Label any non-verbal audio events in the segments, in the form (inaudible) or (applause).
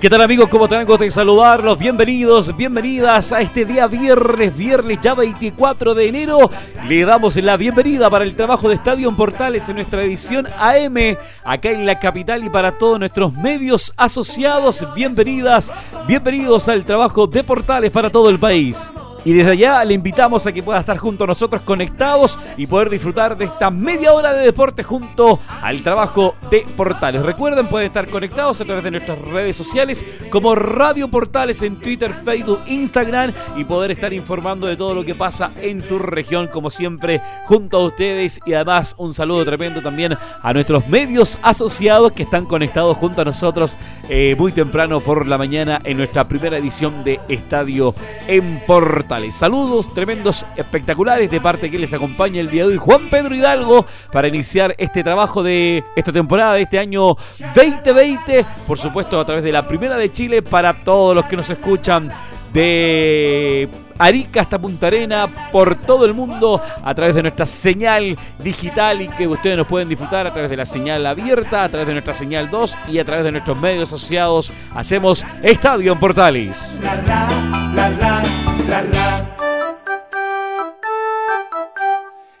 ¿Qué tal amigos? ¿Cómo están? De saludarlos. Bienvenidos, bienvenidas a este día viernes, viernes ya 24 de enero. Le damos la bienvenida para el trabajo de Estadio en Portales en nuestra edición AM, acá en la capital y para todos nuestros medios asociados. Bienvenidas, bienvenidos al trabajo de Portales para todo el país. Y desde allá le invitamos a que pueda estar junto a nosotros conectados y poder disfrutar de esta media hora de deporte junto al trabajo de Portales. Recuerden, pueden estar conectados a través de nuestras redes sociales como Radio Portales en Twitter, Facebook, Instagram y poder estar informando de todo lo que pasa en tu región, como siempre, junto a ustedes. Y además, un saludo tremendo también a nuestros medios asociados que están conectados junto a nosotros eh, muy temprano por la mañana en nuestra primera edición de Estadio en Portales. Saludos tremendos, espectaculares de parte que les acompaña el día de hoy Juan Pedro Hidalgo para iniciar este trabajo de esta temporada de este año 2020, por supuesto a través de la Primera de Chile para todos los que nos escuchan de Arica hasta Punta Arena, por todo el mundo, a través de nuestra señal digital y que ustedes nos pueden disfrutar a través de la señal abierta, a través de nuestra señal 2 y a través de nuestros medios asociados. Hacemos Estadio en Portales. La la la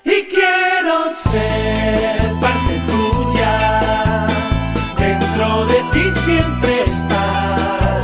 Y quiero ser parte tuya, dentro de ti siempre estar,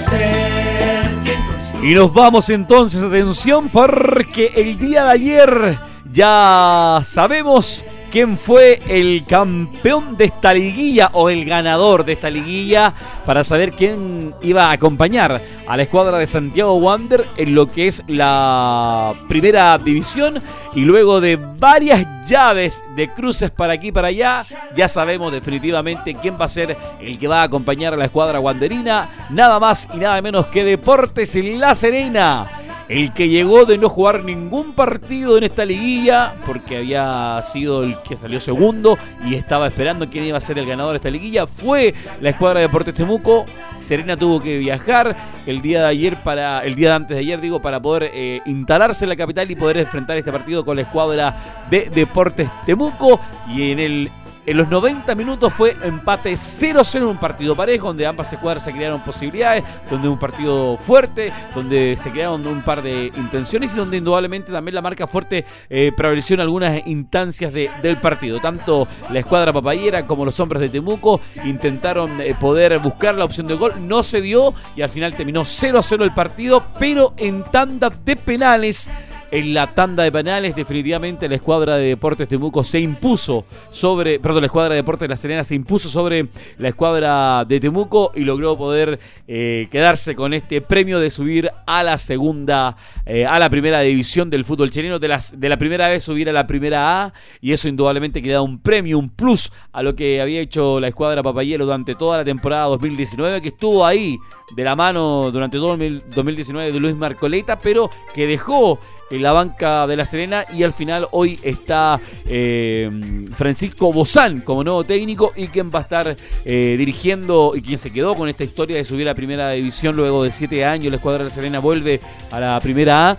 ser. Y nos vamos entonces, atención, porque el día de ayer ya sabemos quién fue el campeón de esta liguilla o el ganador de esta liguilla para saber quién iba a acompañar a la escuadra de Santiago Wander en lo que es la primera división y luego de varias llaves de cruces para aquí para allá ya sabemos definitivamente quién va a ser el que va a acompañar a la escuadra wanderina. Nada más y nada menos que Deportes La Serena el que llegó de no jugar ningún partido en esta liguilla, porque había sido el que salió segundo y estaba esperando quién iba a ser el ganador de esta liguilla, fue la escuadra de Deportes Temuco. Serena tuvo que viajar el día de ayer para, el día de antes de ayer, digo, para poder eh, instalarse en la capital y poder enfrentar este partido con la escuadra de Deportes Temuco. Y en el en los 90 minutos fue empate 0-0 en un partido parejo, donde ambas escuadras se crearon posibilidades, donde un partido fuerte, donde se crearon un par de intenciones y donde indudablemente también la marca fuerte eh, prevaleció en algunas instancias de- del partido. Tanto la escuadra papayera como los hombres de Temuco intentaron eh, poder buscar la opción de gol, no se dio y al final terminó 0-0 el partido, pero en tanda de penales. En la tanda de penales, definitivamente la escuadra de Deportes Temuco se impuso sobre, perdón, la escuadra de Deportes de La Serena se impuso sobre la escuadra de Temuco y logró poder eh, quedarse con este premio de subir a la segunda, eh, a la primera división del fútbol chileno, de, las, de la primera vez subir a la primera A y eso indudablemente que le da un premio, un plus a lo que había hecho la escuadra Papayero durante toda la temporada 2019, que estuvo ahí de la mano durante todo el 2019 de Luis Marcoleta, pero que dejó en la banca de La Serena y al final hoy está eh, Francisco Bozán como nuevo técnico y quien va a estar eh, dirigiendo y quien se quedó con esta historia de subir a la primera división luego de siete años. La escuadra de La Serena vuelve a la primera A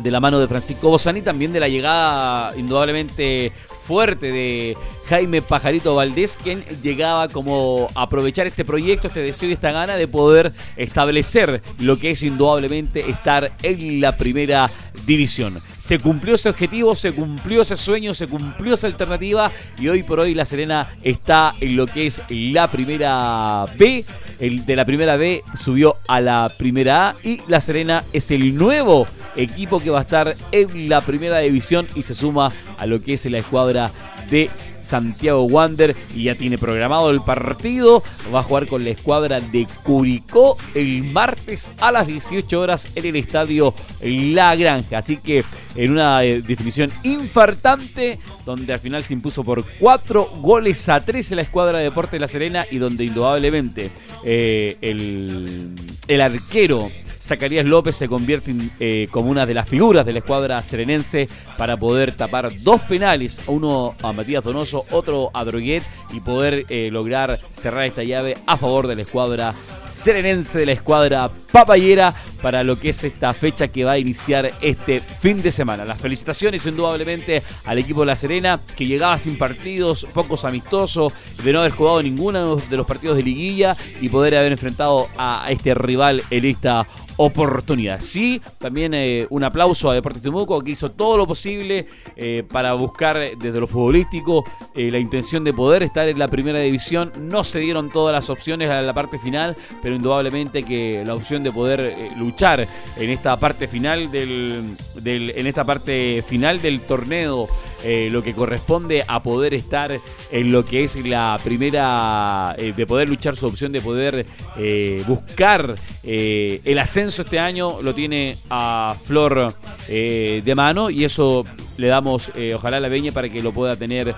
de la mano de Francisco Bozán y también de la llegada indudablemente fuerte de Jaime Pajarito Valdés, quien llegaba como a aprovechar este proyecto, este deseo y esta gana de poder establecer lo que es indudablemente estar en la primera división. Se cumplió ese objetivo, se cumplió ese sueño, se cumplió esa alternativa y hoy por hoy La Serena está en lo que es la primera B. El de la primera B subió a la primera A y La Serena es el nuevo equipo que va a estar en la primera división y se suma a lo que es la escuadra de Santiago Wander y ya tiene programado el partido. Va a jugar con la escuadra de Curicó el martes a las 18 horas en el estadio La Granja. Así que en una eh, definición infartante, donde al final se impuso por 4 goles a 3 en la escuadra de Deporte de La Serena y donde indudablemente eh, el, el arquero Zacarías López se convierte eh, como una de las figuras de la escuadra serenense para poder tapar dos penales, uno a Matías Donoso, otro a Droguet y poder eh, lograr cerrar esta llave a favor de la escuadra serenense, de la escuadra papayera para lo que es esta fecha que va a iniciar este fin de semana. Las felicitaciones indudablemente al equipo de La Serena que llegaba sin partidos, pocos amistosos, de no haber jugado ninguno de los partidos de liguilla y poder haber enfrentado a este rival en esta oportunidad. Sí, también eh, un aplauso a Deportes Temuco que hizo todo lo posible eh, para buscar desde lo futbolístico eh, la intención de poder estar en la primera división. No se dieron todas las opciones a la parte final, pero indudablemente que la opción de poder luchar en esta parte final del, del, en esta parte final del torneo eh, lo que corresponde a poder estar en lo que es la primera, eh, de poder luchar su opción, de poder eh, buscar el ascenso este año, lo tiene a Flor de mano y eso le damos ojalá la veña para que lo pueda tener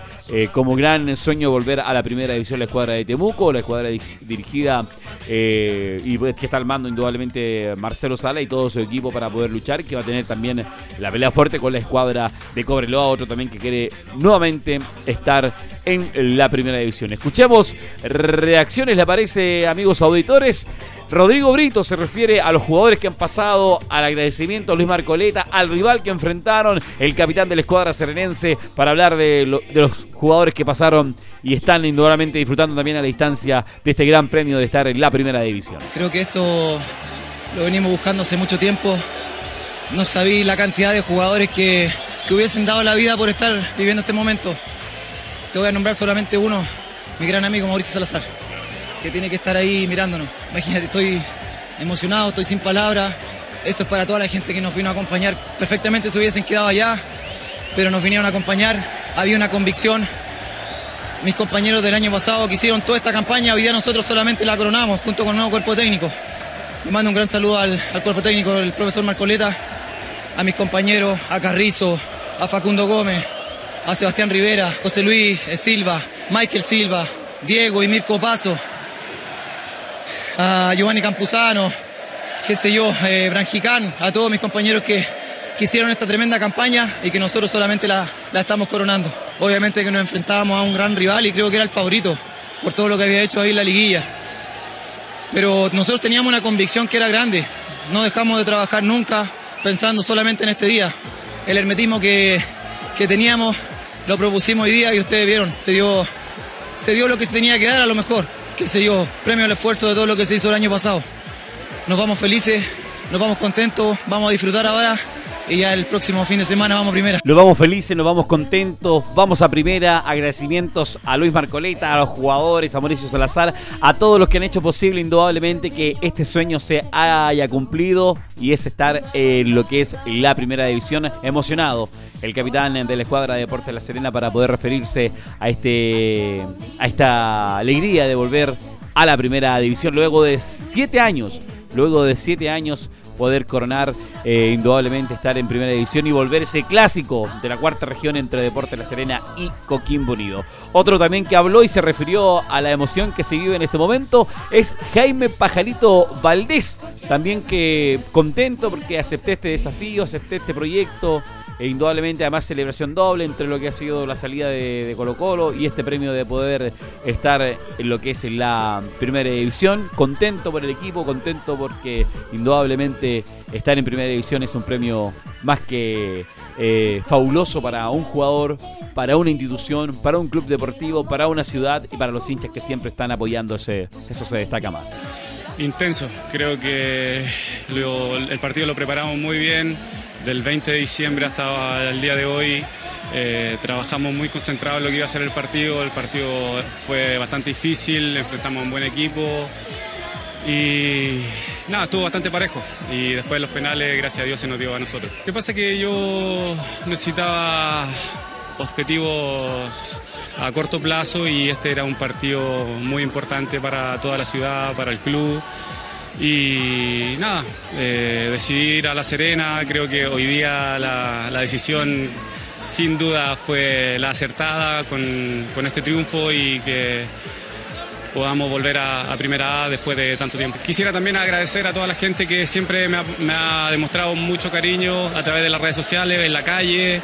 como gran sueño volver a la primera división la escuadra de Temuco, la escuadra dirigida y pues, que está al mando indudablemente Marcelo Sala y todo su equipo para poder luchar, que va a tener también la pelea fuerte con la escuadra de Cobreloa, otro también que quiere nuevamente estar en la primera división. Escuchemos reacciones, le parece, amigos auditores. Rodrigo Brito se refiere a los jugadores que han pasado, al agradecimiento a Luis Marcoleta, al rival que enfrentaron, el capitán de la escuadra serenense, para hablar de, los jugadores que pasaron y están indudablemente disfrutando también a la distancia de este gran premio de estar en la primera división. Creo que esto lo venimos buscando hace mucho tiempo. No sabía la cantidad de jugadores que, que hubiesen dado la vida por estar viviendo este momento. Te voy a nombrar solamente uno, mi gran amigo Mauricio Salazar, que tiene que estar ahí mirándonos. Imagínate, estoy emocionado, estoy sin palabras. Esto es para toda la gente que nos vino a acompañar. Perfectamente se hubiesen quedado allá, pero nos vinieron a acompañar. Había una convicción. Mis compañeros del año pasado que hicieron toda esta campaña, hoy día nosotros solamente la coronamos junto con el nuevo cuerpo técnico. Le mando un gran saludo al, al cuerpo técnico, el profesor Marcoleta, a mis compañeros, a Carrizo, a Facundo Gómez, a Sebastián Rivera, José Luis Silva, Michael Silva, Diego y Mirko Paso, a Giovanni Campuzano, qué sé yo, eh, Branjicán, a todos mis compañeros que, que, hicieron esta tremenda campaña y que nosotros solamente la, la estamos coronando. Obviamente que nos enfrentábamos a un gran rival y creo que era el favorito por todo lo que había hecho ahí en la liguilla. Pero nosotros teníamos una convicción que era grande. No dejamos de trabajar nunca pensando solamente en este día el hermetismo que, teníamos lo propusimos hoy día y ustedes vieron, se dio, se dio lo que se tenía que dar a lo mejor, que se dio premio al esfuerzo de todo lo que se hizo el año pasado. Nos vamos felices, nos vamos contentos, vamos a disfrutar ahora y ya el próximo fin de semana vamos a primera. Nos vamos felices, nos vamos contentos, vamos a primera. Agradecimientos a Luis Marcoleta, a los jugadores, a Mauricio Salazar, a todos los que han hecho posible indudablemente que este sueño se haya cumplido y es estar en lo que es la primera división. Emocionado el capitán de la escuadra de Deportes de La Serena para poder referirse a este a esta alegría de volver a la primera división luego de siete años. Luego de siete años poder coronar, eh, indudablemente estar en primera división y volver ese clásico de la cuarta región entre Deportes La Serena y Coquimbo Unido. Otro también que habló y se refirió a la emoción que se vive en este momento es Jaime Pajarito Valdés, también que contento porque acepté este desafío, acepté este proyecto, e indudablemente además celebración doble entre lo que ha sido la salida de, Colo Colo y este premio de poder estar en lo que es la primera división. Contento por el equipo, contento porque indudablemente estar en primera división es un premio más que eh, fabuloso para un jugador, para una institución, para un club deportivo, para una ciudad y para los hinchas que siempre están apoyándose. Eso se destaca más. Intenso, creo que el partido lo preparamos muy bien del 20 de diciembre hasta el día de hoy. Eh, trabajamos muy concentrados en lo que iba a ser el partido. El partido fue bastante difícil, enfrentamos a un buen equipo y nada, estuvo bastante parejo. Y después de los penales, gracias a Dios, se nos dio a nosotros. Lo que pasa es que yo necesitaba objetivos a corto plazo y este era un partido muy importante para toda la ciudad, para el club. Y nada, eh, decidir a La Serena, creo que hoy día la, la decisión sin duda fue la acertada con, con este triunfo y que podamos volver a, Primera A después de tanto tiempo. Quisiera también agradecer a toda la gente que siempre ha, me ha, demostrado mucho cariño a través de las redes sociales, en la calle.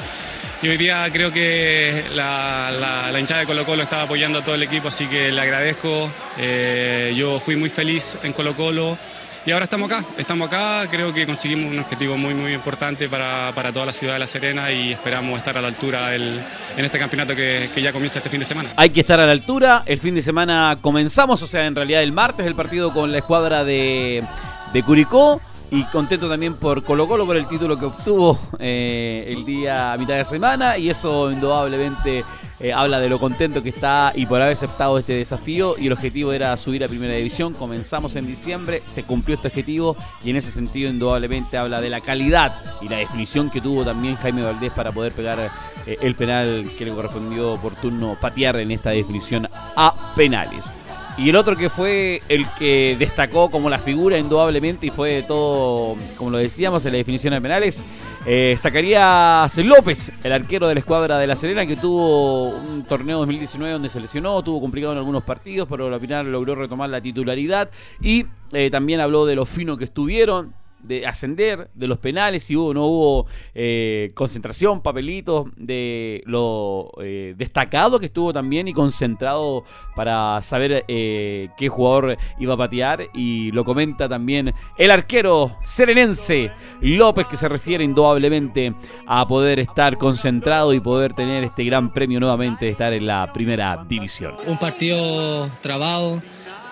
Y hoy día creo que la, hinchada de Colo Colo estaba apoyando a todo el equipo, así que le agradezco. Eh, yo fui muy feliz en Colo Colo. Y ahora estamos acá, estamos acá, creo que conseguimos un objetivo muy muy importante para, para toda la ciudad de La Serena y esperamos estar a la altura del, en este campeonato que, que, ya comienza este fin de semana. Hay que estar a la altura, el fin de semana comenzamos, o sea, en realidad el martes el partido con la escuadra de, de Curicó y contento también por Colo Colo por el título que obtuvo eh, el día a mitad de semana y eso indudablemente eh, habla de lo contento que está y por haber aceptado este desafío y el objetivo era subir a primera división. Comenzamos en diciembre se cumplió este objetivo y en ese sentido indudablemente habla de la calidad y la definición que tuvo también Jaime Valdés para poder pegar eh, el penal que le correspondió por turno patear en esta definición a penales y el otro que fue el que destacó como la figura indudablemente y fue todo, como lo decíamos, en la definición de penales, eh, Zacarías López, el arquero de la escuadra de La Serena, que tuvo un torneo 2019 donde se lesionó, tuvo complicado en algunos partidos, pero al final logró retomar la titularidad. Y eh, también habló de lo fino que estuvieron, de ascender, de los penales, si hubo no hubo eh, concentración, papelitos, de lo eh, destacado que estuvo también y concentrado para saber eh, qué jugador iba a patear. Y lo comenta también el arquero serenense López, que se refiere indudablemente a poder estar concentrado y poder tener este gran premio nuevamente de estar en la primera división. Un partido trabado,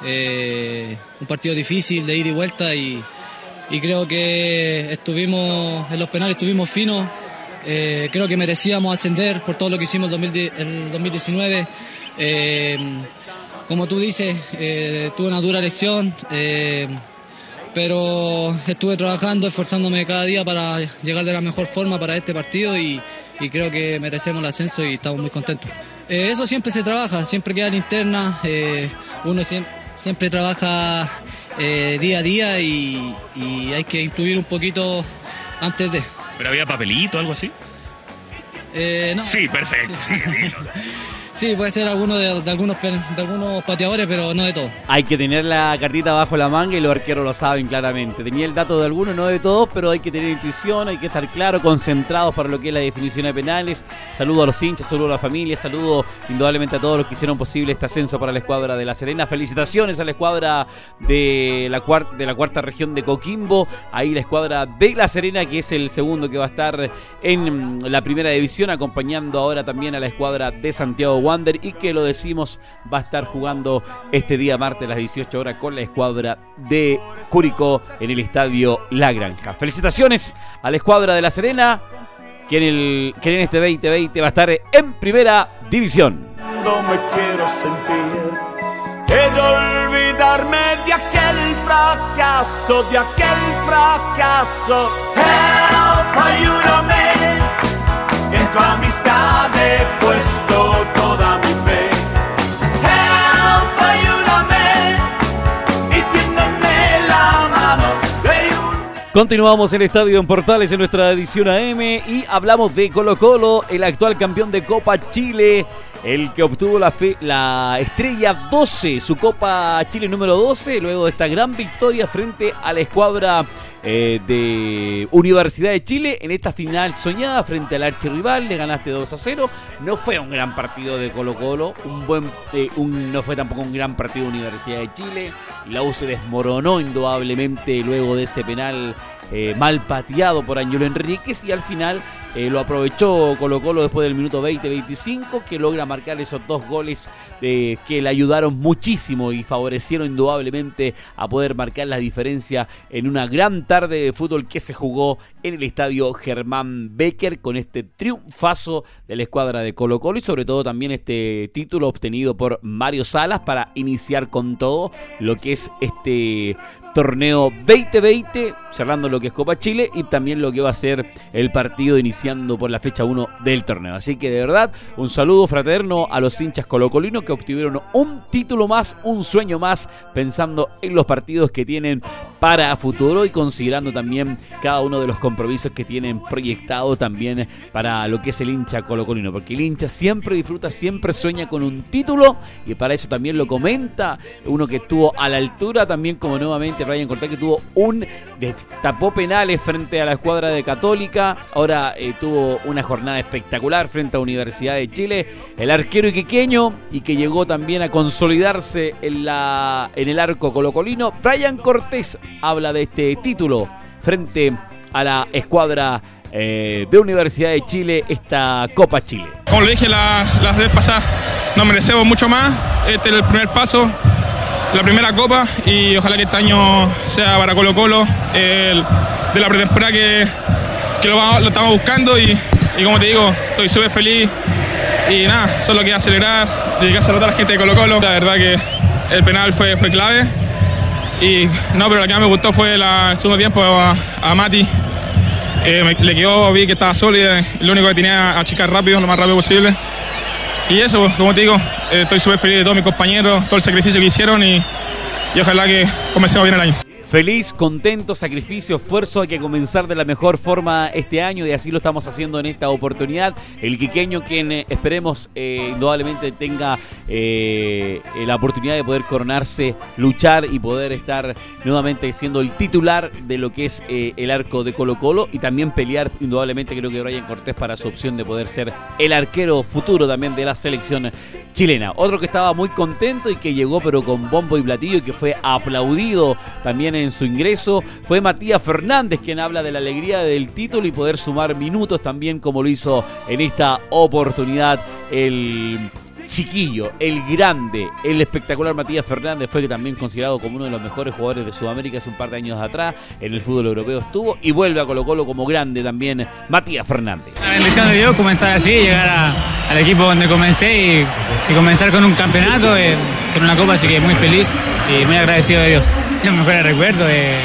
un partido difícil de ida y vuelta y y creo que estuvimos en los penales, estuvimos finos. Eh, creo que merecíamos ascender por todo lo que hicimos el 2019. Eh, como tú dices, eh, tuve una dura lección, eh, pero estuve trabajando, esforzándome cada día para llegar de la mejor forma para este partido y, creo que merecemos el ascenso y estamos muy contentos. eso siempre se trabaja, siempre queda linterna, uno siempre, siempre trabaja eh, día a día y, y, hay que incluir un poquito antes de. ¿Pero había papelito o algo así? Eh, no. Sí, perfecto. Sí, (laughs) sí. Sí, puede ser alguno de, algunos, de algunos pateadores, pero no de todos. Hay que tener la cartita bajo la manga y los arqueros lo saben claramente. Tenía el dato de algunos, no de todos, pero hay que tener intuición, hay que estar claro, concentrados para lo que es la definición de penales. Saludo a los hinchas, saludo a la familia, saludo indudablemente a todos los que hicieron posible este ascenso para la escuadra de La Serena. Felicitaciones a la escuadra de la, cuarta, de la cuarta región de Coquimbo. Ahí la escuadra de La Serena, que es el segundo que va a estar en la primera división, acompañando ahora también a la escuadra de Santiago Wander y que lo decimos va a estar jugando este día martes a las 18 horas con la escuadra de Curicó en el estadio La Granja. Felicitaciones a la escuadra de La Serena que en, el, que en este 2020 va a estar en primera división. No me quiero sentir de olvidarme de aquel fracaso, de aquel fracaso. Ayúdame en tu amistad he Continuamos en Estadio en Portales en nuestra edición AM y hablamos de Colo Colo, el actual campeón de Copa Chile, el que obtuvo la, estrella 12, su Copa Chile número 12, luego de esta gran victoria frente a la escuadra eh, de Universidad de Chile en esta final soñada frente al archirrival. Le ganaste 2 a 0. No fue un gran partido de Colo Colo. Un buen, eh, no fue tampoco un gran partido de Universidad de Chile. La U se desmoronó indudablemente luego de ese penal eh, mal pateado por Añuelo Enríquez y al final eh, lo aprovechó Colo Colo después del minuto 20-25 que logra marcar esos dos goles eh, que le ayudaron muchísimo y favorecieron indudablemente a poder marcar la diferencia en una gran tarde de fútbol que se jugó en el estadio Germán Becker con este triunfazo de la escuadra de Colo Colo y sobre todo también este título obtenido por Mario Salas para iniciar con todo lo que es este torneo 2020, cerrando lo que es Copa Chile y también lo que va a ser el partido iniciando por la fecha 1 del torneo. Así que de verdad, un saludo fraterno a los hinchas colocolinos que obtuvieron un título más, un sueño más, pensando en los partidos que tienen para futuro y considerando también cada uno de los compromisos que tienen proyectado también para lo que es el hincha colocolino, porque el hincha siempre disfruta, siempre sueña con un título y para eso también lo comenta uno que estuvo a la altura también como nuevamente Brian Cortés que tuvo un tapó penales frente a la escuadra de Católica, ahora eh, tuvo una jornada espectacular frente a Universidad de Chile, el arquero iquiqueño y que llegó también a consolidarse en, la, en el arco colocolino, Brian Cortés habla de este título frente a la escuadra eh, de Universidad de Chile, esta Copa Chile. Como le dije la, las vez pasadas, nos merecemos mucho más, este es el primer paso la primera copa y ojalá que este año sea para Colo Colo el, de la pretemporada que, que lo, estamos buscando y, como te digo, estoy súper feliz y nada, solo queda acelerar, dedicarse a toda la gente de Colo Colo. La verdad que el penal fue, fue clave y no, pero lo que más me gustó fue el segundo tiempo a, Mati. Eh, le quedó, vi que estaba sólida, lo único que tenía a achicar rápido, lo más rápido posible. Y eso, como te digo, eh, estoy súper feliz de todos mis compañeros, todo el sacrificio que hicieron y ojalá que comencemos bien el año. Feliz, contento, sacrificio, esfuerzo. Hay que comenzar de la mejor forma este año y así lo estamos haciendo en esta oportunidad. El quiqueño, quien eh, esperemos eh, indudablemente tenga eh, la oportunidad de poder coronarse, luchar y poder estar nuevamente siendo el titular de lo que es el arco de Colo Colo y también pelear indudablemente creo que Brian Cortés para su opción de poder ser el arquero futuro también de la selección chilena. Otro que estaba muy contento y que llegó pero con bombo y platillo y que fue aplaudido también en su ingreso fue Matías Fernández quien habla de la alegría del título y poder sumar minutos también como lo hizo en esta oportunidad el chiquillo, el grande, el espectacular Matías Fernández fue también considerado como uno de los mejores jugadores de Sudamérica hace un par de años atrás, en el fútbol europeo estuvo y vuelve a Colo Colo como grande también Matías Fernández. Bendición de Dios comenzar así, llegar al equipo donde comencé y, y comenzar con un campeonato, eh, con una copa, así que muy feliz y muy agradecido de Dios. (laughs) Los mejores recuerdos de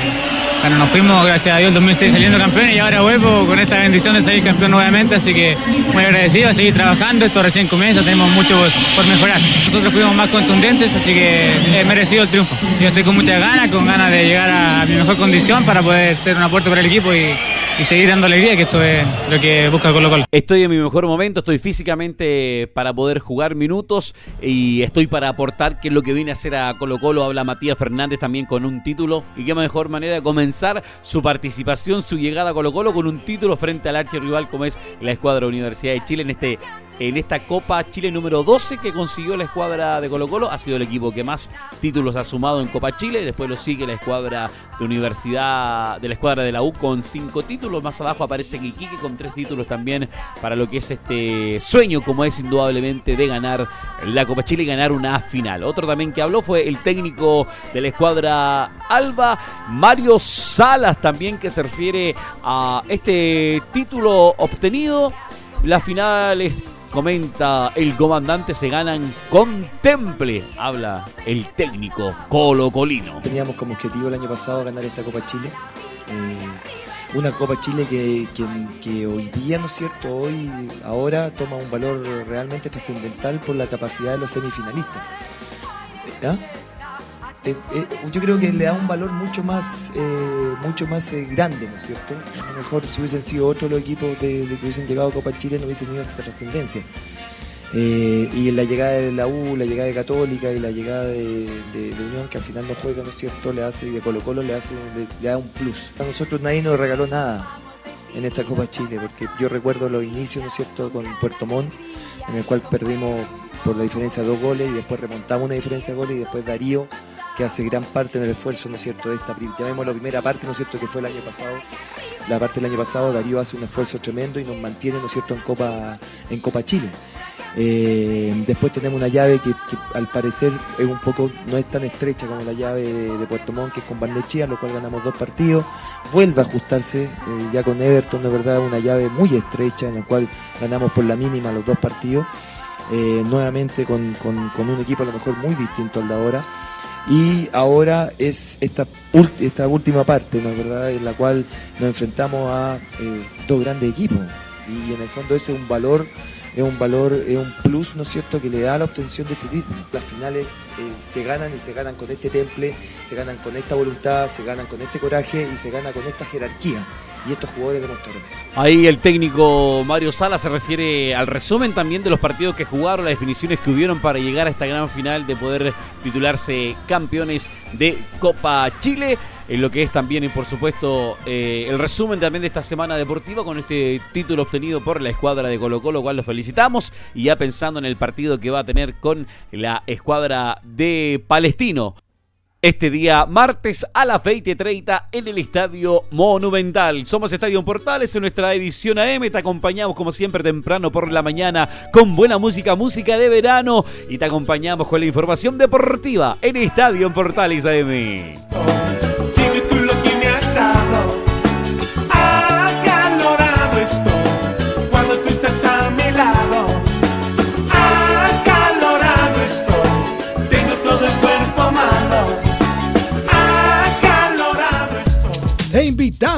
bueno, nos fuimos, gracias a Dios, en 2006 saliendo campeones y ahora vuelvo con esta bendición de salir campeón nuevamente, así que muy agradecido a seguir trabajando, esto recién comienza, tenemos mucho por, mejorar. Nosotros fuimos más contundentes, así que es merecido el triunfo. Yo estoy con muchas ganas, con ganas de llegar a mi mejor condición para poder ser un aporte para el equipo y, y seguir dando alegría, que esto es lo que busca Colo Colo. Estoy en mi mejor momento, estoy físicamente para poder jugar minutos y estoy para aportar, que es lo que viene a hacer a Colo Colo, habla Matías Fernández también con un título y qué mejor manera de comenzar su participación, su llegada a Colo Colo con un título frente al archirrival como es la escuadra Universidad de Chile en este en esta Copa Chile número 12 que consiguió la escuadra de Colo Colo. Ha sido el equipo que más títulos ha sumado en Copa Chile. Después lo sigue la escuadra de Universidad, de la escuadra de la U con cinco títulos. Más abajo aparece Iquique con tres títulos también para lo que es este sueño, como es indudablemente, de ganar la Copa Chile y ganar una final. Otro también que habló fue el técnico de la escuadra Alba, Mario Salas, también que se refiere a este título obtenido. Las finales comenta el comandante, se ganan con temple, habla el técnico Colo Colino. Teníamos como objetivo el año pasado ganar esta Copa Chile. Eh, una Copa Chile que, que, hoy día, ¿no es cierto? Hoy, ahora toma un valor realmente trascendental por la capacidad de los semifinalistas. ¿Ah? Eh, eh, yo creo que le da un valor mucho más eh, mucho más grande, ¿no es cierto? A lo mejor si hubiesen sido otros los equipos de, que hubiesen llegado a Copa Chile no hubiesen tenido esta trascendencia. Y la llegada de la U, la llegada de Católica y la llegada de, Unión, que al final no juega, ¿no es cierto? Le hace, y de Colo Colo le hace le da un plus. A nosotros nadie nos regaló nada en esta Copa Chile, porque yo recuerdo los inicios, ¿no es cierto?, con Puerto Montt, en el cual perdimos por la diferencia de dos goles y después remontamos una diferencia de goles y después Darío que hace gran parte del esfuerzo, ¿no es cierto?, de esta, llamémoslo primera parte, ¿no es cierto?, que fue el año pasado, la parte del año pasado, Darío hace un esfuerzo tremendo y nos mantiene, ¿no es cierto?, en Copa, en Copa Chile. Eh, después tenemos una llave que, al parecer es un poco, no es tan estrecha como la llave de, de Puerto Montt, que es con Barnechea, lo cual ganamos dos partidos. Vuelve a ajustarse eh, ya con Everton, de verdad, una llave muy estrecha en la cual ganamos por la mínima los dos partidos. Eh, nuevamente con, con, con un equipo a lo mejor muy distinto al de ahora. Y ahora es esta, esta última parte, ¿no es verdad?, en la cual nos enfrentamos a eh, dos grandes equipos. Y en el fondo ese es un valor, es un valor, es un plus, ¿no es cierto?, que le da la obtención de este título. Las finales eh, se ganan y se ganan con este temple, se ganan con esta voluntad, se ganan con este coraje y se gana con esta jerarquía. Y estos jugadores demostraron eso. Ahí el técnico Mario Sala se refiere al resumen también de los partidos que jugaron, las definiciones que hubieron para llegar a esta gran final de poder titularse campeones de Copa Chile. En lo que es también, por supuesto, eh, el resumen también de esta semana deportiva con este título obtenido por la escuadra de Colo Colo, cual los felicitamos. Y ya pensando en el partido que va a tener con la escuadra de Palestino este día martes a las 20.30 en el Estadio Monumental. Somos Estadio Portales en nuestra edición AM. Te acompañamos como siempre temprano por la mañana con buena música, música de verano y te acompañamos con la información deportiva en Estadio Portales AM.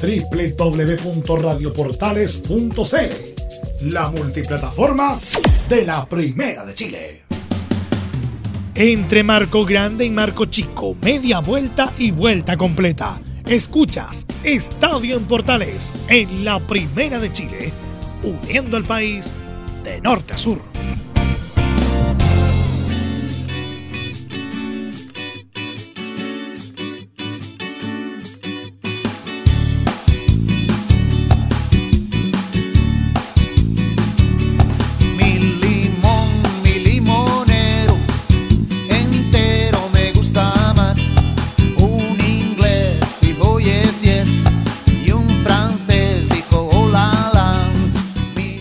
www.radioportales.cl, la multiplataforma de la Primera de Chile. Entre Marco Grande y Marco Chico, media vuelta y vuelta completa. Escuchas Estadio en Portales en la Primera de Chile, uniendo al país de norte a sur.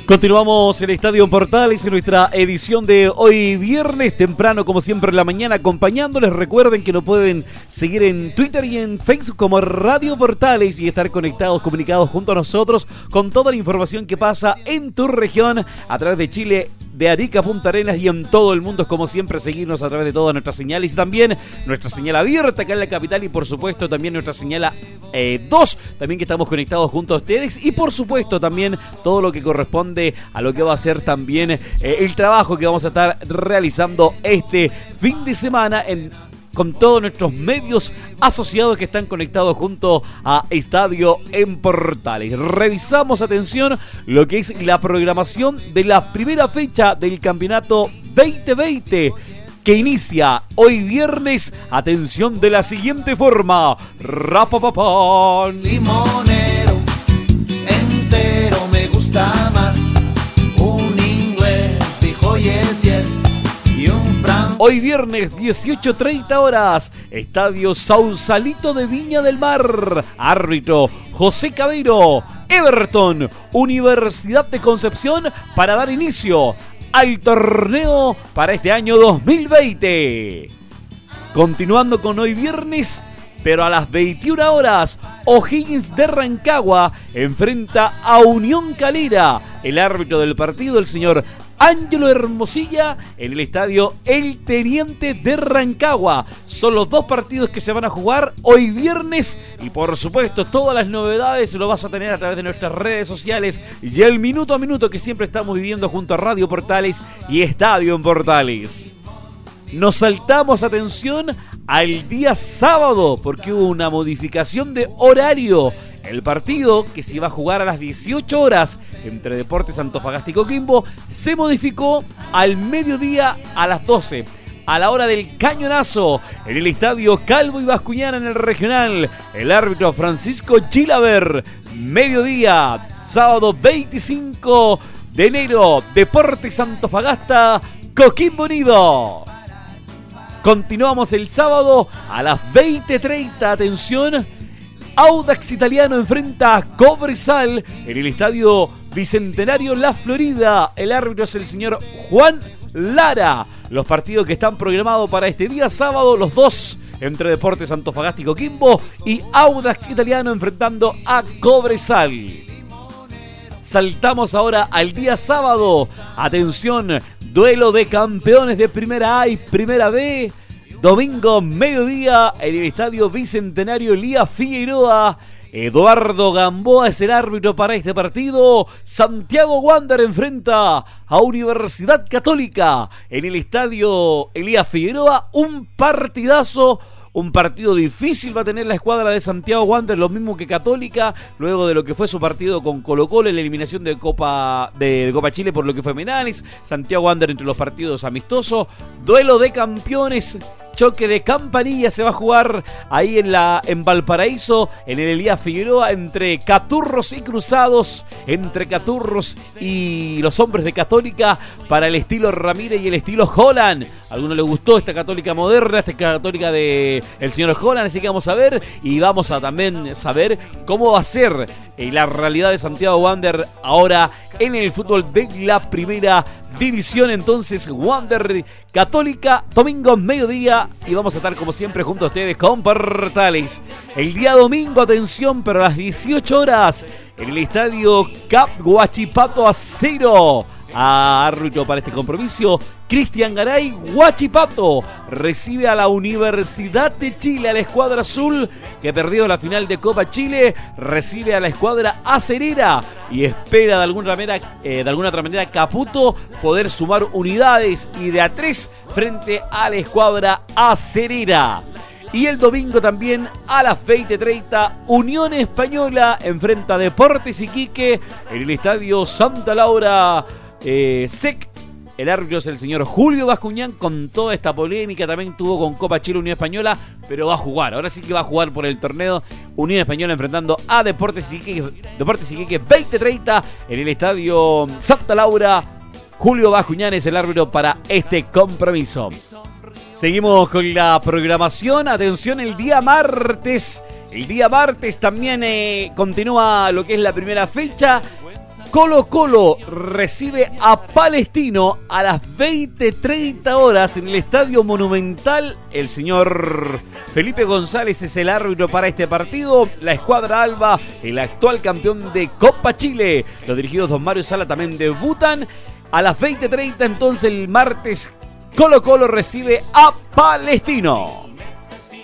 Continuamos en Estadio Portales en nuestra edición de hoy viernes, temprano como siempre en la mañana, acompañándoles. Recuerden que lo pueden seguir en Twitter y en Facebook como Radio Portales y estar conectados, comunicados junto a nosotros con toda la información que pasa en tu región a través de Chile de Arica Punta Arenas y en todo el mundo es como siempre seguirnos a través de todas nuestras señales y también nuestra señal abierta acá en la capital y por supuesto también nuestra señal 2, también que estamos conectados junto a ustedes y por supuesto también todo lo que corresponde a lo que va a ser también eh, el trabajo que vamos a estar realizando este fin de semana en con todos nuestros medios asociados que están conectados junto a Estadio en Portales. Revisamos, atención, lo que es la programación de la primera fecha del campeonato 2020 que inicia hoy viernes, atención de la siguiente forma. Rapapapán. Limonero, entero me gusta Hoy viernes 18.30 horas, Estadio Sausalito de Viña del Mar. Árbitro José Cabero, Everton, Universidad de Concepción para dar inicio al torneo para este año 2020. Continuando con hoy viernes, pero a las 21 horas, O'Higgins de Rancagua enfrenta a Unión Calera. El árbitro del partido, el señor Ángelo Hermosilla, en el estadio El Teniente de Rancagua. Son los dos partidos que se van a jugar hoy viernes y por supuesto todas las novedades lo vas a tener a través de nuestras redes sociales y el minuto a minuto que siempre estamos viviendo junto a Radio Portales y Estadio en Portales. Nos saltamos, atención, al día sábado porque hubo una modificación de horario. El partido, que se iba a jugar a las 18 horas entre Deportes Antofagasta y Coquimbo, se modificó al mediodía a las 12. A la hora del cañonazo, en el estadio Calvo y Bascuñana en el regional, el árbitro Francisco Chilaver, mediodía, sábado 25 de enero, Deportes Antofagasta, Coquimbo Unido. Continuamos el sábado a las 20.30, atención. Audax Italiano enfrenta a Cobresal en el estadio Bicentenario La Florida. El árbitro es el señor Juan Lara. Los partidos que están programados para este día sábado, los dos entre Deportes Antofagasta y Coquimbo y Audax Italiano enfrentando a Cobresal. Saltamos ahora al día sábado. Atención, duelo de campeones de Primera A y Primera B. Domingo, mediodía, en el Estadio Bicentenario Lía Figueroa. Eduardo Gamboa es el árbitro para este partido. Santiago Wander enfrenta a Universidad Católica en el estadio Elías Figueroa. Un partidazo. Un partido difícil va a tener la escuadra de Santiago Wander, lo mismo que Católica, luego de lo que fue su partido con Colo Colo en la eliminación de Copa, de, Copa Chile por lo que fue Menalis. Santiago Wander entre los partidos amistosos. Duelo de campeones choque de campanilla se va a jugar ahí en la en Valparaíso, en el Elías Figueroa, entre Caturros y Cruzados, entre Caturros y los hombres de Católica para el estilo Ramírez y el estilo Holland. A alguno le gustó esta católica moderna, esta católica de el señor Holland, así que vamos a ver y vamos a también saber cómo va a ser eh, la realidad de Santiago Wander ahora en el fútbol de la primera división. Entonces, Wander Católica, domingo mediodía. Y vamos a estar como siempre junto a ustedes con Portales. El día domingo, atención, pero a las 18 horas, en el estadio Cap Guachipato a cero árbitro para este compromiso. Cristian Garay, Guachipato, recibe a la Universidad de Chile, a la escuadra azul que perdió la final de Copa Chile, recibe a la escuadra acerera y espera de alguna manera, eh, de alguna otra manera Caputo poder sumar unidades y de a tres frente a la escuadra acerera. Y el domingo también a las 20.30, Unión Española enfrenta Deportes Iquique en el estadio Santa Laura eh, SEC. El árbitro es el señor Julio Bascuñán con toda esta polémica. También tuvo con Copa Chile Unión Española, pero va a jugar. Ahora sí que va a jugar por el torneo Unión Española enfrentando a Deportes Iquique, Deportes Iquique 2030 en el estadio Santa Laura. Julio Bascuñán es el árbitro para este compromiso. Seguimos con la programación. Atención, el día martes. El día martes también eh, continúa lo que es la primera fecha. Colo Colo recibe a Palestino a las 20.30 horas en el Estadio Monumental. El señor Felipe González es el árbitro para este partido. La escuadra Alba, el actual campeón de Copa Chile. Los dirigidos Don Mario Sala también debutan. A las 20.30 entonces el martes Colo Colo recibe a Palestino.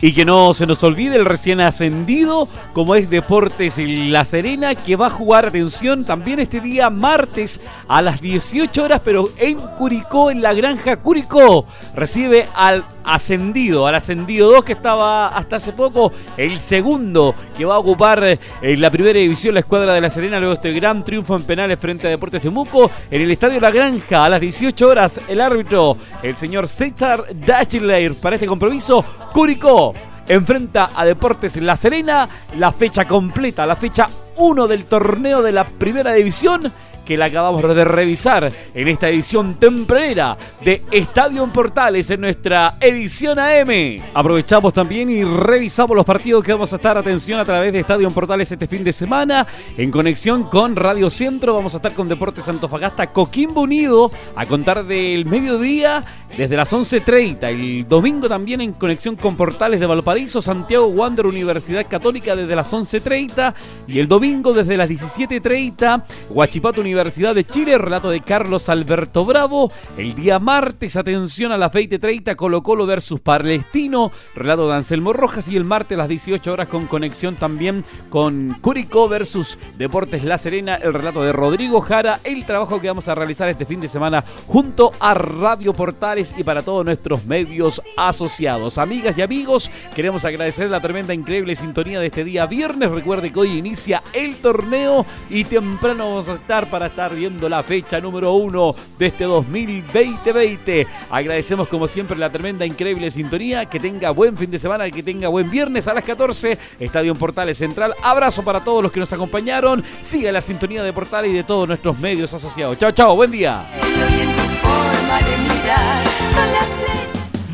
Y que no se nos olvide el recién ascendido, como es Deportes La Serena, que va a jugar, atención, también este día martes a las 18 horas, pero en Curicó, en la granja Curicó. Recibe al ascendido, al ascendido 2 que estaba hasta hace poco, el segundo que va a ocupar en eh, la primera división la escuadra de La Serena, luego este gran triunfo en penales frente a Deportes Temuco, en el Estadio La Granja a las 18 horas el árbitro, el señor César Dachler para este compromiso, Curicó enfrenta a Deportes La Serena, la fecha completa, la fecha 1 del torneo de la primera división que la acabamos de revisar en esta edición tempranera de Estadio Portales en nuestra edición AM. Aprovechamos también y revisamos los partidos que vamos a estar atención a través de Estadio Portales este fin de semana en conexión con Radio Centro. Vamos a estar con Deportes Antofagasta Coquimbo Unido a contar del mediodía desde las 11.30. El domingo también en conexión con Portales de Valparaíso, Santiago Wander Universidad Católica desde las 11.30 y el domingo desde las 17.30 Huachipato Universidad Universidad de Chile, relato de Carlos Alberto Bravo. El día martes, atención a las 20.30, Colo Colo versus Palestino, relato de Anselmo Rojas. Y el martes las 18 horas con conexión también con Curicó versus Deportes La Serena, el relato de Rodrigo Jara, el trabajo que vamos a realizar este fin de semana junto a Radio Portales y para todos nuestros medios asociados. Amigas y amigos, queremos agradecer la tremenda, increíble sintonía de este día viernes. Recuerde que hoy inicia el torneo y temprano vamos a estar para estar viendo la fecha número uno de este 2020. Agradecemos como siempre la tremenda, increíble sintonía. Que tenga buen fin de semana, que tenga buen viernes a las 14. Estadio Portales Central. Abrazo para todos los que nos acompañaron. Siga la sintonía de Portales y de todos nuestros medios asociados. Chao, chao, buen día.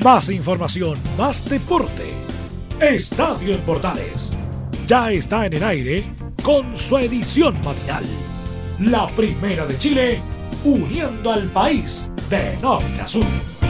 Más información, más deporte. Estadio en Portales ya está en el aire con su edición matinal. La primera de Chile, uniendo al país de norte a sur.